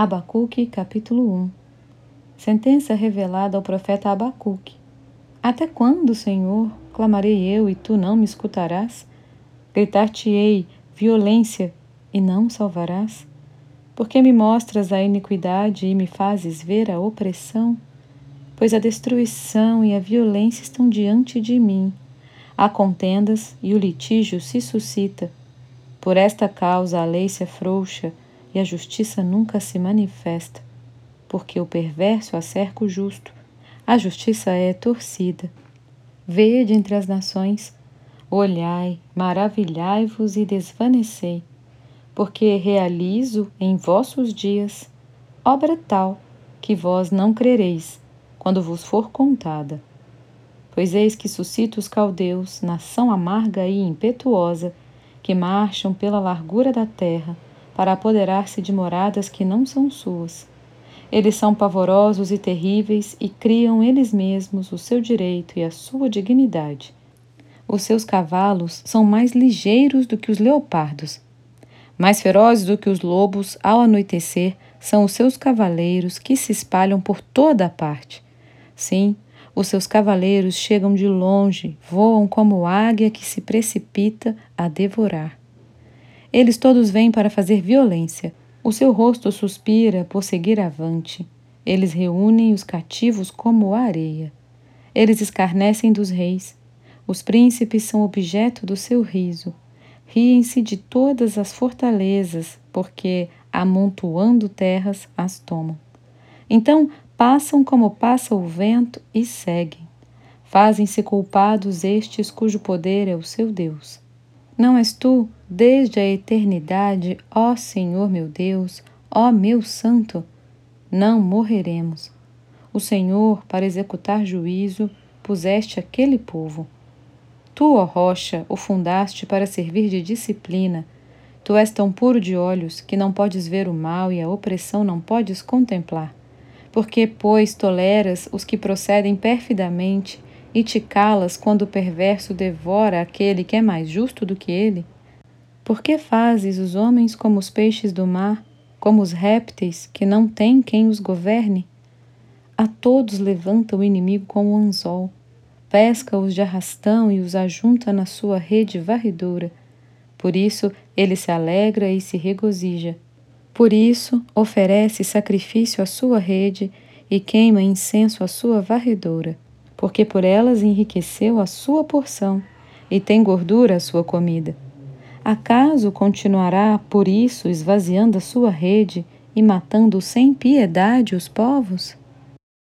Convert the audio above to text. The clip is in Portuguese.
Abacuque, capítulo 1 Sentença revelada ao profeta Abacuque. Até quando, Senhor, clamarei eu e tu não me escutarás? Gritar-te-ei violência e não salvarás? Porque me mostras a iniquidade e me fazes ver a opressão? Pois a destruição e a violência estão diante de mim. Há contendas e o litígio se suscita. Por esta causa a lei se afrouxa e a justiça nunca se manifesta, porque o perverso acerca o justo, a justiça é torcida. Vede entre as nações, olhai, maravilhai-vos e desvanecei, porque realizo em vossos dias obra tal que vós não crereis quando vos for contada. Pois eis que suscito os caldeus, nação amarga e impetuosa, que marcham pela largura da terra, para apoderar-se de moradas que não são suas. Eles são pavorosos e terríveis e criam eles mesmos o seu direito e a sua dignidade. Os seus cavalos são mais ligeiros do que os leopardos. Mais ferozes do que os lobos, ao anoitecer, são os seus cavaleiros que se espalham por toda a parte. Sim, os seus cavaleiros chegam de longe, voam como águia que se precipita a devorar. Eles todos vêm para fazer violência. O seu rosto suspira por seguir avante. Eles reúnem os cativos como areia. Eles escarnecem dos reis. Os príncipes são objeto do seu riso. Riem-se de todas as fortalezas, porque, amontoando terras, as tomam. Então passam como passa o vento e seguem. Fazem-se culpados estes cujo poder é o seu Deus. Não és tu, desde a eternidade, ó Senhor meu Deus, ó meu Santo? Não morreremos. O Senhor, para executar juízo, puseste aquele povo. Tu, ó rocha, o fundaste para servir de disciplina. Tu és tão puro de olhos que não podes ver o mal e a opressão não podes contemplar. Porque, pois, toleras os que procedem perfidamente e te calas quando o perverso devora aquele que é mais justo do que ele? Por que fazes os homens como os peixes do mar, como os répteis que não têm quem os governe? A todos levanta o inimigo como um anzol, pesca-os de arrastão e os ajunta na sua rede varredora. Por isso ele se alegra e se regozija. Por isso oferece sacrifício à sua rede e queima incenso à sua varredora porque por elas enriqueceu a sua porção e tem gordura a sua comida. Acaso continuará por isso esvaziando a sua rede e matando sem piedade os povos?